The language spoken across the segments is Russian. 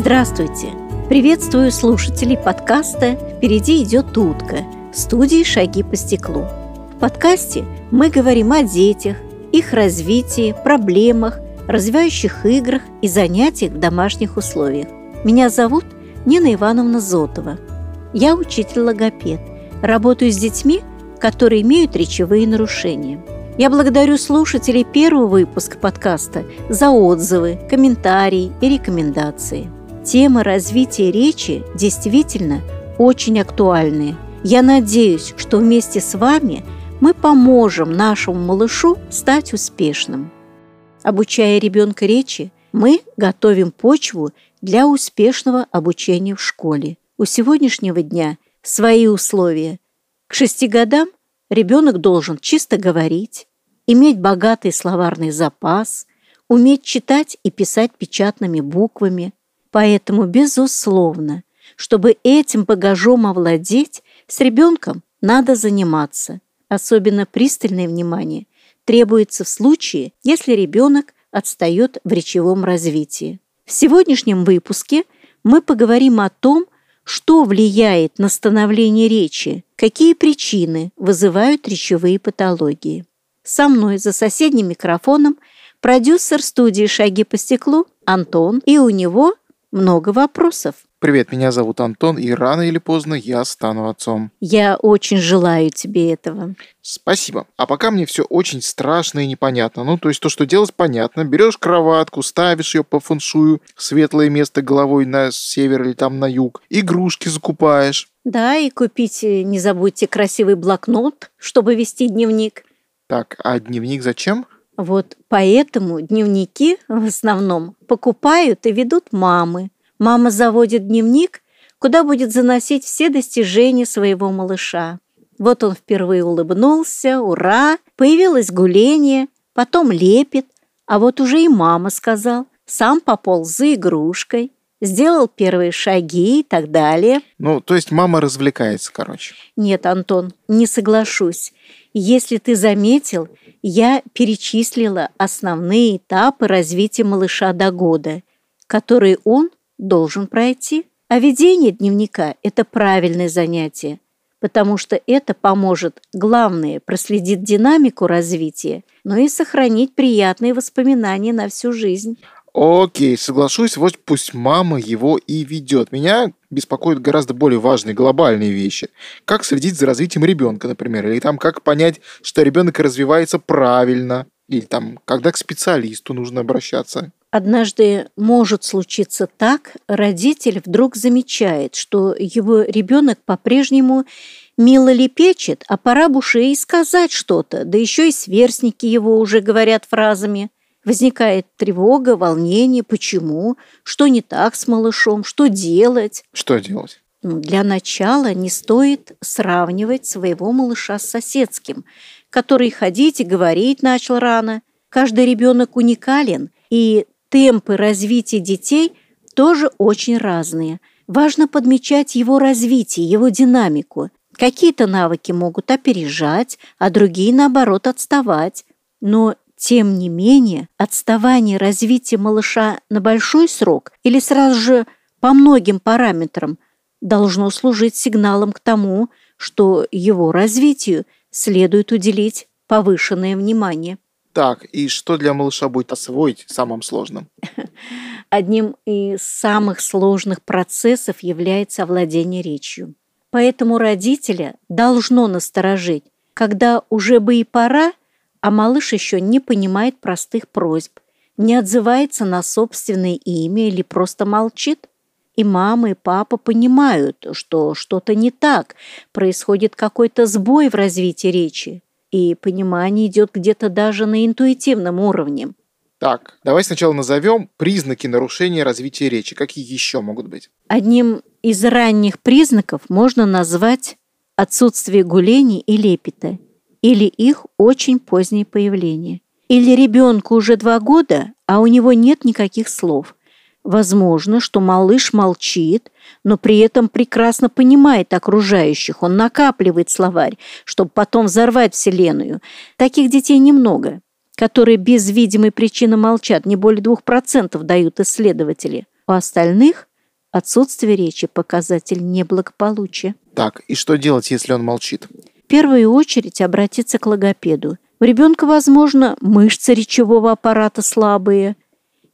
Здравствуйте! Приветствую слушателей подкаста «Впереди идет утка» студии «Шаги по стеклу». В подкасте мы говорим о детях, их развитии, проблемах, развивающих играх и занятиях в домашних условиях. Меня зовут Нина Ивановна Зотова. Я учитель-логопед. Работаю с детьми, которые имеют речевые нарушения. Я благодарю слушателей первого выпуска подкаста за отзывы, комментарии и рекомендации. Тема развития речи действительно очень актуальная. Я надеюсь, что вместе с вами мы поможем нашему малышу стать успешным. Обучая ребенка речи, мы готовим почву для успешного обучения в школе. У сегодняшнего дня свои условия. К шести годам ребенок должен чисто говорить, иметь богатый словарный запас, уметь читать и писать печатными буквами. Поэтому, безусловно, чтобы этим багажом овладеть, с ребенком надо заниматься. Особенно пристальное внимание требуется в случае, если ребенок отстает в речевом развитии. В сегодняшнем выпуске мы поговорим о том, что влияет на становление речи, какие причины вызывают речевые патологии. Со мной за соседним микрофоном продюсер студии «Шаги по стеклу» Антон, и у него много вопросов. Привет, меня зовут Антон, и рано или поздно я стану отцом. Я очень желаю тебе этого. Спасибо. А пока мне все очень страшно и непонятно. Ну, то есть то, что делать, понятно. Берешь кроватку, ставишь ее по фэншую, светлое место головой на север или там на юг, игрушки закупаешь. Да, и купить э, не забудьте красивый блокнот, чтобы вести дневник. Так, а дневник зачем? Вот поэтому дневники в основном покупают и ведут мамы. Мама заводит дневник, куда будет заносить все достижения своего малыша. Вот он впервые улыбнулся, ура, появилось гуление, потом лепит, а вот уже и мама сказал, сам пополз за игрушкой, сделал первые шаги и так далее. Ну, то есть мама развлекается, короче. Нет, Антон, не соглашусь. Если ты заметил, я перечислила основные этапы развития малыша до года, которые он должен пройти. А ведение дневника – это правильное занятие, потому что это поможет, главное, проследить динамику развития, но и сохранить приятные воспоминания на всю жизнь. Окей, соглашусь, вот пусть мама его и ведет. Меня беспокоят гораздо более важные глобальные вещи. Как следить за развитием ребенка, например, или там как понять, что ребенок развивается правильно, или там когда к специалисту нужно обращаться. Однажды может случиться так, родитель вдруг замечает, что его ребенок по-прежнему мило лепечет, а пора бы уже и сказать что-то, да еще и сверстники его уже говорят фразами. Возникает тревога, волнение, почему, что не так с малышом, что делать. Что делать? Ну, для начала не стоит сравнивать своего малыша с соседским, который ходить и говорить начал рано. Каждый ребенок уникален, и темпы развития детей тоже очень разные. Важно подмечать его развитие, его динамику. Какие-то навыки могут опережать, а другие, наоборот, отставать. Но, тем не менее, отставание развития малыша на большой срок или сразу же по многим параметрам должно служить сигналом к тому, что его развитию следует уделить повышенное внимание. Так, и что для малыша будет освоить самым сложным? Одним из самых сложных процессов является овладение речью. Поэтому родителя должно насторожить, когда уже бы и пора, а малыш еще не понимает простых просьб, не отзывается на собственное имя или просто молчит. И мама, и папа понимают, что что-то не так, происходит какой-то сбой в развитии речи, и понимание идет где-то даже на интуитивном уровне. Так, давай сначала назовем признаки нарушения развития речи. Какие еще могут быть? Одним из ранних признаков можно назвать отсутствие гулений и лепета, или их очень позднее появление. Или ребенку уже два года, а у него нет никаких слов. Возможно, что малыш молчит, но при этом прекрасно понимает окружающих. Он накапливает словарь, чтобы потом взорвать Вселенную. Таких детей немного, которые без видимой причины молчат, не более 2% дают исследователи. У остальных Отсутствие речи – показатель неблагополучия. Так, и что делать, если он молчит? В первую очередь обратиться к логопеду. У ребенка, возможно, мышцы речевого аппарата слабые,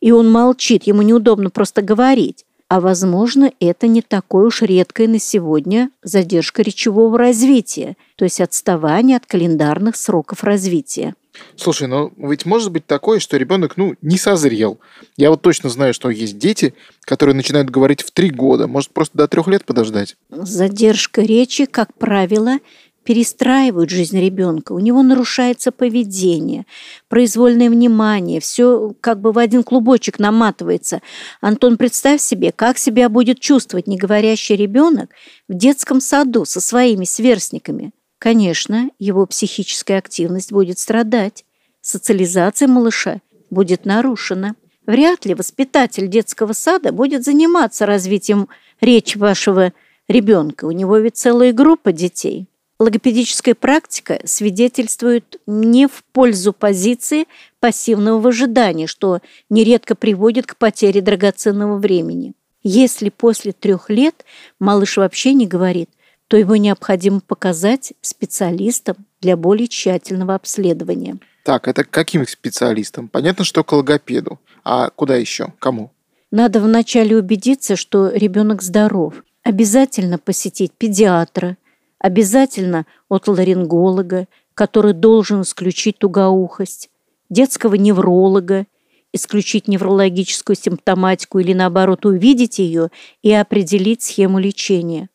и он молчит, ему неудобно просто говорить. А возможно, это не такой уж редкой на сегодня задержка речевого развития, то есть отставание от календарных сроков развития. Слушай, ну ведь может быть такое, что ребенок, ну, не созрел. Я вот точно знаю, что есть дети, которые начинают говорить в три года. Может, просто до трех лет подождать? Задержка речи, как правило, перестраивают жизнь ребенка, у него нарушается поведение, произвольное внимание, все как бы в один клубочек наматывается. Антон, представь себе, как себя будет чувствовать неговорящий ребенок в детском саду со своими сверстниками. Конечно, его психическая активность будет страдать, социализация малыша будет нарушена. Вряд ли воспитатель детского сада будет заниматься развитием речи вашего ребенка. У него ведь целая группа детей. Логопедическая практика свидетельствует не в пользу позиции пассивного выжидания, что нередко приводит к потере драгоценного времени. Если после трех лет малыш вообще не говорит, то его необходимо показать специалистам для более тщательного обследования. Так, это к каким специалистам? Понятно, что к логопеду. А куда еще? Кому? Надо вначале убедиться, что ребенок здоров. Обязательно посетить педиатра, обязательно отоларинголога, который должен исключить тугоухость, детского невролога, исключить неврологическую симптоматику или, наоборот, увидеть ее и определить схему лечения,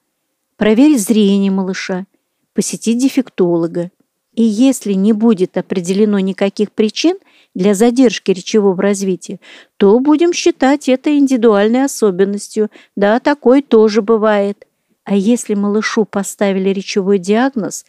проверить зрение малыша, посетить дефектолога. И если не будет определено никаких причин для задержки речевого развития, то будем считать это индивидуальной особенностью. Да, такое тоже бывает. А если малышу поставили речевой диагноз,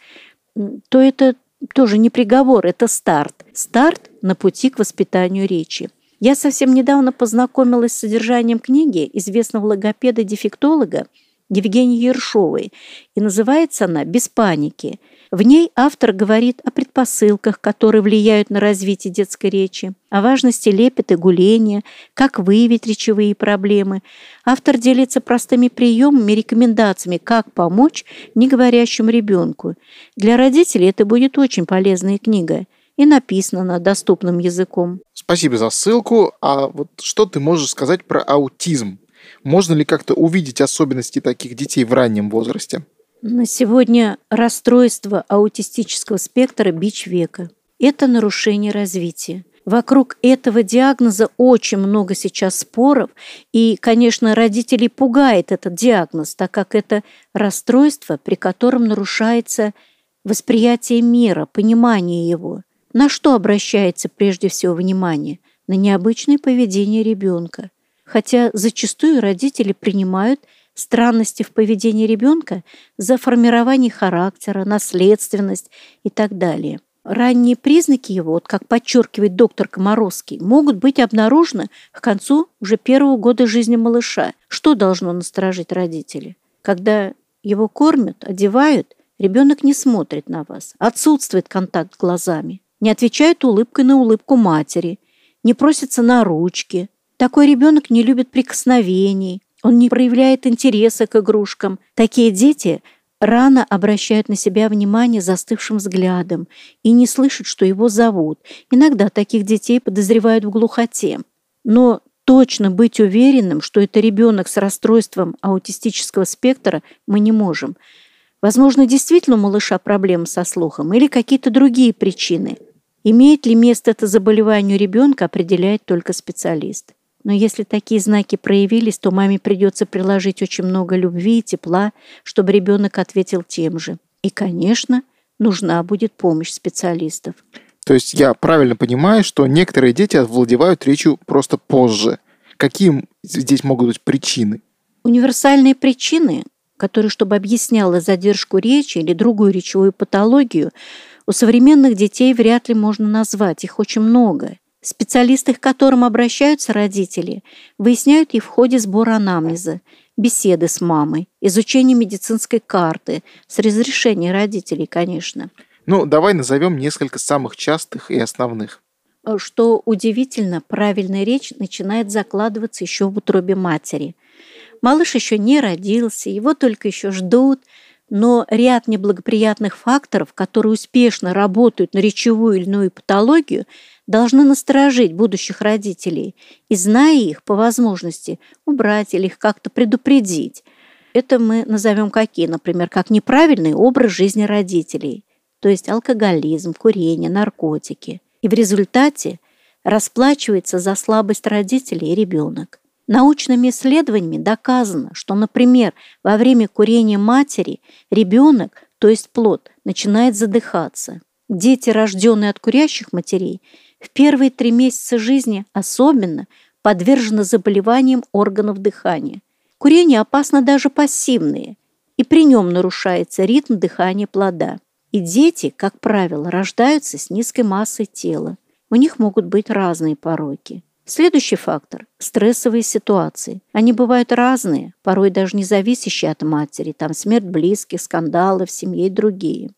то это тоже не приговор, это старт. Старт на пути к воспитанию речи. Я совсем недавно познакомилась с содержанием книги известного логопеда-дефектолога Евгении Ершовой, и называется она «Без паники». В ней автор говорит о предпосылках, которые влияют на развитие детской речи, о важности лепета гуления, как выявить речевые проблемы. Автор делится простыми приемами, рекомендациями, как помочь неговорящему ребенку. Для родителей это будет очень полезная книга и написана она доступным языком. Спасибо за ссылку. А вот что ты можешь сказать про аутизм? Можно ли как-то увидеть особенности таких детей в раннем возрасте? На сегодня расстройство аутистического спектра – бич века. Это нарушение развития. Вокруг этого диагноза очень много сейчас споров, и, конечно, родителей пугает этот диагноз, так как это расстройство, при котором нарушается восприятие мира, понимание его. На что обращается прежде всего внимание? На необычное поведение ребенка. Хотя зачастую родители принимают – странности в поведении ребенка за формирование характера, наследственность и так далее. Ранние признаки его, вот как подчеркивает доктор Комаровский, могут быть обнаружены к концу уже первого года жизни малыша. Что должно насторожить родителей? Когда его кормят, одевают, ребенок не смотрит на вас, отсутствует контакт глазами, не отвечает улыбкой на улыбку матери, не просится на ручки. Такой ребенок не любит прикосновений, он не проявляет интереса к игрушкам. Такие дети рано обращают на себя внимание застывшим взглядом и не слышат, что его зовут. Иногда таких детей подозревают в глухоте. Но точно быть уверенным, что это ребенок с расстройством аутистического спектра, мы не можем. Возможно, действительно у малыша проблемы со слухом или какие-то другие причины. Имеет ли место это заболевание у ребенка, определяет только специалист. Но если такие знаки проявились, то маме придется приложить очень много любви и тепла, чтобы ребенок ответил тем же. И, конечно, нужна будет помощь специалистов. То есть я правильно понимаю, что некоторые дети овладевают речью просто позже. Какие здесь могут быть причины? Универсальные причины, которые, чтобы объясняла задержку речи или другую речевую патологию, у современных детей вряд ли можно назвать. Их очень много. Специалисты, к которым обращаются родители, выясняют и в ходе сбора анамнеза, беседы с мамой, изучения медицинской карты, с разрешения родителей, конечно. Ну, давай назовем несколько самых частых и основных. Что удивительно, правильная речь начинает закладываться еще в утробе матери. Малыш еще не родился, его только еще ждут, но ряд неблагоприятных факторов, которые успешно работают на речевую или иную патологию, должны насторожить будущих родителей и, зная их, по возможности убрать или их как-то предупредить. Это мы назовем какие, например, как неправильный образ жизни родителей, то есть алкоголизм, курение, наркотики. И в результате расплачивается за слабость родителей и ребенок. Научными исследованиями доказано, что, например, во время курения матери ребенок, то есть плод, начинает задыхаться. Дети, рожденные от курящих матерей, в первые три месяца жизни особенно подвержены заболеваниям органов дыхания. Курение опасно даже пассивное, и при нем нарушается ритм дыхания плода. И дети, как правило, рождаются с низкой массой тела. У них могут быть разные пороки. Следующий фактор – стрессовые ситуации. Они бывают разные, порой даже не зависящие от матери, там смерть близких, скандалы в семье и другие.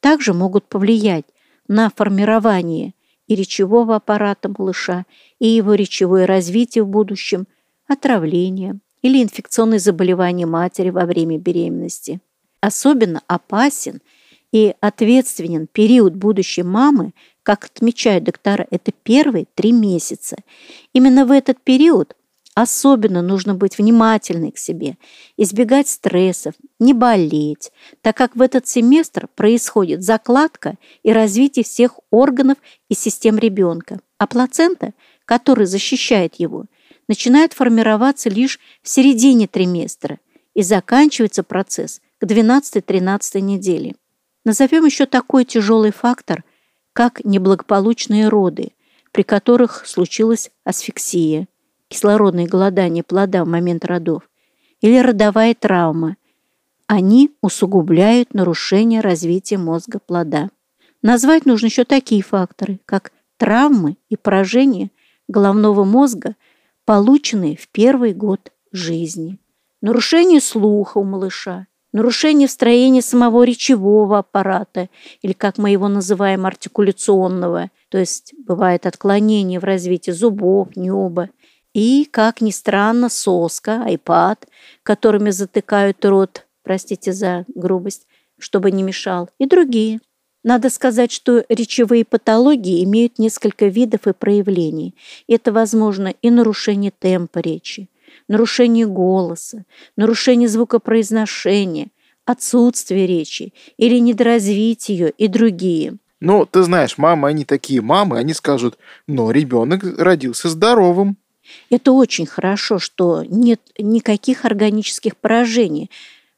Также могут повлиять на формирование и речевого аппарата малыша, и его речевое развитие в будущем, отравление или инфекционные заболевания матери во время беременности. Особенно опасен и ответственен период будущей мамы как отмечают доктора, это первые три месяца. Именно в этот период особенно нужно быть внимательной к себе, избегать стрессов, не болеть, так как в этот семестр происходит закладка и развитие всех органов и систем ребенка, а плацента, который защищает его, начинает формироваться лишь в середине триместра и заканчивается процесс к 12-13 неделе. Назовем еще такой тяжелый фактор – как неблагополучные роды, при которых случилась асфиксия, кислородное голодание плода в момент родов, или родовая травма. Они усугубляют нарушение развития мозга плода. Назвать нужно еще такие факторы, как травмы и поражения головного мозга, полученные в первый год жизни, нарушение слуха у малыша, нарушение в строении самого речевого аппарата, или, как мы его называем, артикуляционного, то есть бывает отклонение в развитии зубов, неба, и, как ни странно, соска, айпад, которыми затыкают рот, простите за грубость, чтобы не мешал, и другие. Надо сказать, что речевые патологии имеют несколько видов и проявлений. Это, возможно, и нарушение темпа речи, нарушение голоса, нарушение звукопроизношения, отсутствие речи или недоразвитие ее и другие. Ну, ты знаешь, мамы, они такие мамы, они скажут, но ребенок родился здоровым. Это очень хорошо, что нет никаких органических поражений.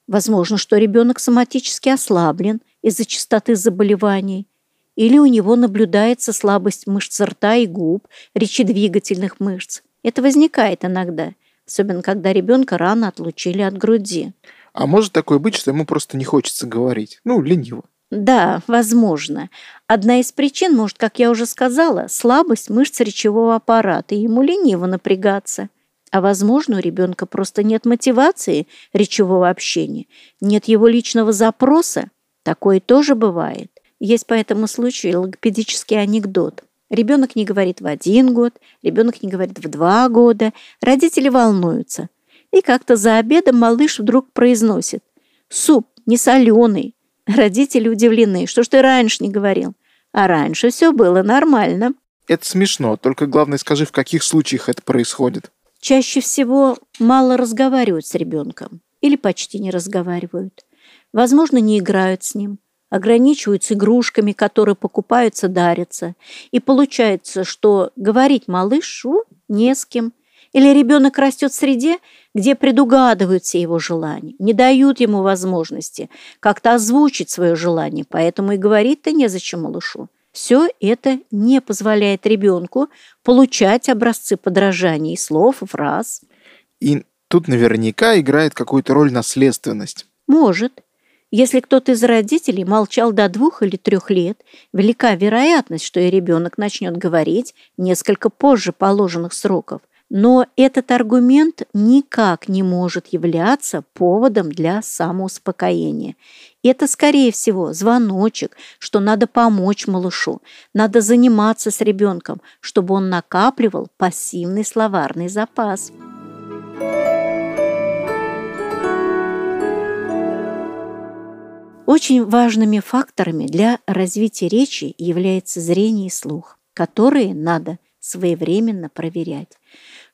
Возможно, что ребенок соматически ослаблен из-за частоты заболеваний, или у него наблюдается слабость мышц рта и губ, речедвигательных мышц. Это возникает иногда – особенно когда ребенка рано отлучили от груди. А может такое быть, что ему просто не хочется говорить? Ну, лениво. Да, возможно. Одна из причин, может, как я уже сказала, слабость мышц речевого аппарата, и ему лениво напрягаться. А возможно, у ребенка просто нет мотивации речевого общения, нет его личного запроса. Такое тоже бывает. Есть по этому случаю логопедический анекдот. Ребенок не говорит в один год, ребенок не говорит в два года, родители волнуются. И как-то за обедом малыш вдруг произносит «Суп не соленый». Родители удивлены, что ж ты раньше не говорил. А раньше все было нормально. Это смешно, только главное скажи, в каких случаях это происходит. Чаще всего мало разговаривают с ребенком или почти не разговаривают. Возможно, не играют с ним, ограничиваются игрушками, которые покупаются, дарятся. И получается, что говорить малышу не с кем. Или ребенок растет в среде, где предугадывают все его желания, не дают ему возможности как-то озвучить свое желание, поэтому и говорить-то незачем малышу. Все это не позволяет ребенку получать образцы подражаний слов, фраз. И тут наверняка играет какую-то роль наследственность. Может. Если кто-то из родителей молчал до двух или трех лет, велика вероятность, что и ребенок начнет говорить несколько позже положенных сроков но этот аргумент никак не может являться поводом для самоуспокоения. Это, скорее всего, звоночек, что надо помочь малышу, надо заниматься с ребенком, чтобы он накапливал пассивный словарный запас. Очень важными факторами для развития речи является зрение и слух, которые надо своевременно проверять.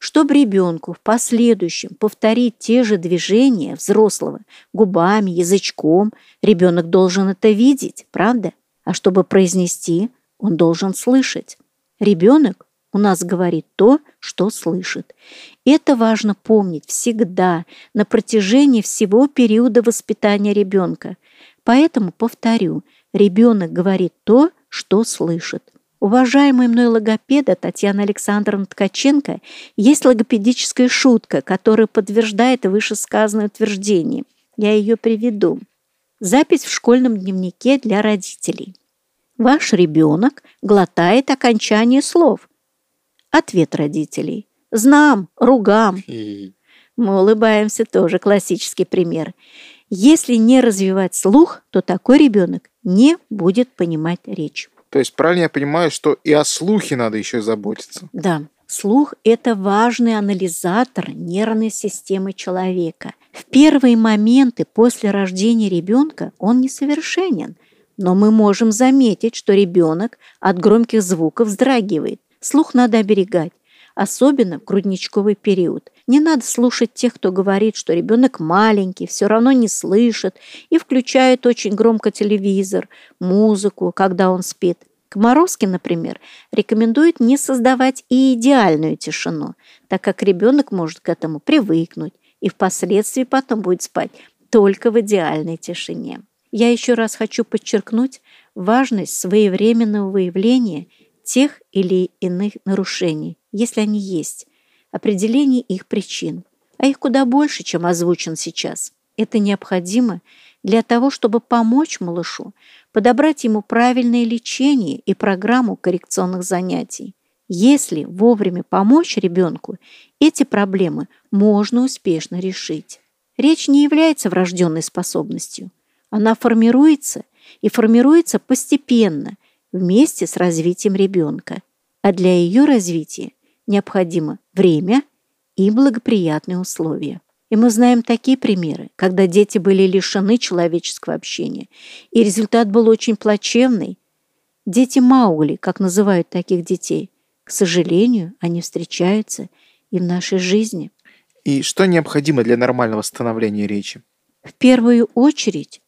Чтобы ребенку в последующем повторить те же движения взрослого губами, язычком, ребенок должен это видеть, правда? А чтобы произнести, он должен слышать. Ребенок у нас говорит то, что слышит. Это важно помнить всегда, на протяжении всего периода воспитания ребенка. Поэтому, повторю, ребенок говорит то, что слышит. Уважаемый мной логопеда Татьяна Александровна Ткаченко есть логопедическая шутка, которая подтверждает вышесказанное утверждение. Я ее приведу. Запись в школьном дневнике для родителей. Ваш ребенок глотает окончание слов. Ответ родителей. Знам, ругам. Мы улыбаемся, тоже классический пример. Если не развивать слух, то такой ребенок не будет понимать речь. То есть правильно я понимаю, что и о слухе надо еще заботиться? Да. Слух – это важный анализатор нервной системы человека. В первые моменты после рождения ребенка он несовершенен, но мы можем заметить, что ребенок от громких звуков вздрагивает. Слух надо оберегать, особенно в грудничковый период. Не надо слушать тех, кто говорит, что ребенок маленький, все равно не слышит и включает очень громко телевизор, музыку, когда он спит. Комаровский, например, рекомендует не создавать и идеальную тишину, так как ребенок может к этому привыкнуть и впоследствии потом будет спать только в идеальной тишине. Я еще раз хочу подчеркнуть важность своевременного выявления тех или иных нарушений, если они есть, определение их причин, а их куда больше, чем озвучен сейчас. Это необходимо для того, чтобы помочь малышу подобрать ему правильное лечение и программу коррекционных занятий. Если вовремя помочь ребенку, эти проблемы можно успешно решить. Речь не является врожденной способностью. Она формируется и формируется постепенно вместе с развитием ребенка. А для ее развития необходимо время и благоприятные условия. И мы знаем такие примеры, когда дети были лишены человеческого общения, и результат был очень плачевный. Дети Маугли, как называют таких детей, к сожалению, они встречаются и в нашей жизни. И что необходимо для нормального становления речи? В первую очередь,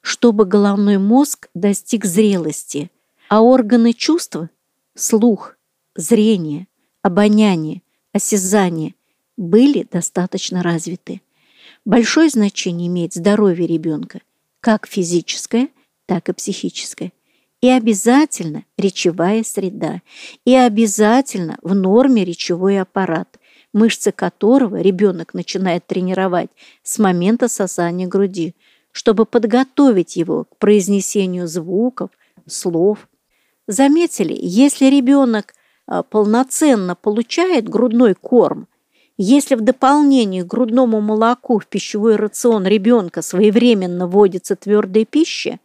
чтобы головной мозг достиг зрелости, а органы чувств – слух, зрение, обоняние, осязание – были достаточно развиты. Большое значение имеет здоровье ребенка, как физическое, так и психическое. И обязательно речевая среда, и обязательно в норме речевой аппарат, мышцы которого ребенок начинает тренировать с момента сосания груди, чтобы подготовить его к произнесению звуков, слов. Заметили, если ребенок а, полноценно получает грудной корм – если в дополнение к грудному молоку в пищевой рацион ребенка своевременно вводится твердая пища,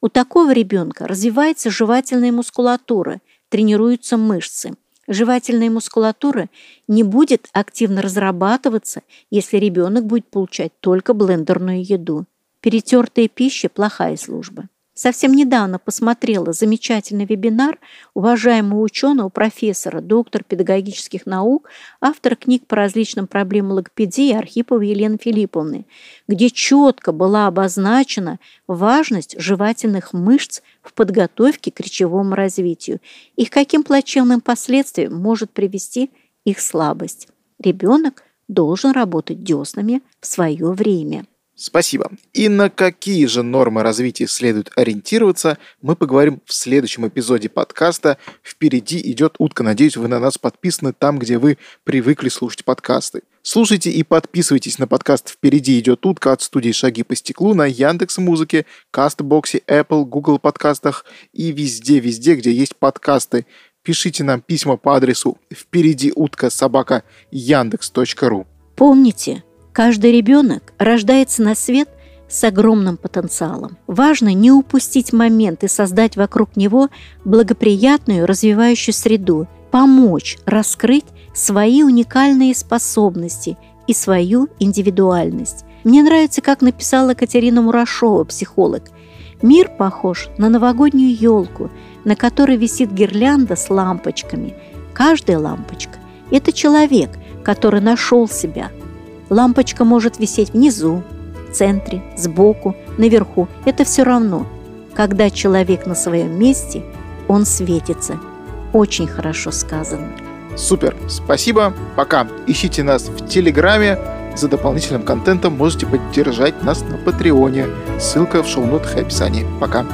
у такого ребенка развивается жевательная мускулатура, тренируются мышцы. Жевательная мускулатура не будет активно разрабатываться, если ребенок будет получать только блендерную еду. Перетертая пища – плохая служба. Совсем недавно посмотрела замечательный вебинар уважаемого ученого, профессора, доктор педагогических наук, автор книг по различным проблемам логопедии Архиповой Елены Филипповны, где четко была обозначена важность жевательных мышц в подготовке к речевому развитию и к каким плачевным последствиям может привести их слабость. Ребенок должен работать деснами в свое время. Спасибо. И на какие же нормы развития следует ориентироваться, мы поговорим в следующем эпизоде подкаста «Впереди идет утка». Надеюсь, вы на нас подписаны там, где вы привыкли слушать подкасты. Слушайте и подписывайтесь на подкаст «Впереди идет утка» от студии «Шаги по стеклу» на Яндекс Музыке, Кастбоксе, Apple, Google подкастах и везде-везде, где есть подкасты. Пишите нам письма по адресу «Впереди утка собака яндекс.ру». Помните, Каждый ребенок рождается на свет с огромным потенциалом. Важно не упустить момент и создать вокруг него благоприятную развивающую среду, помочь раскрыть свои уникальные способности и свою индивидуальность. Мне нравится, как написала Катерина Мурашова, психолог. Мир похож на новогоднюю елку, на которой висит гирлянда с лампочками. Каждая лампочка – это человек, который нашел себя. Лампочка может висеть внизу, в центре, сбоку, наверху. Это все равно. Когда человек на своем месте, он светится. Очень хорошо сказано. Супер, спасибо, пока. Ищите нас в Телеграме, за дополнительным контентом можете поддержать нас на Патреоне. Ссылка в шоу-нотах и описании. Пока.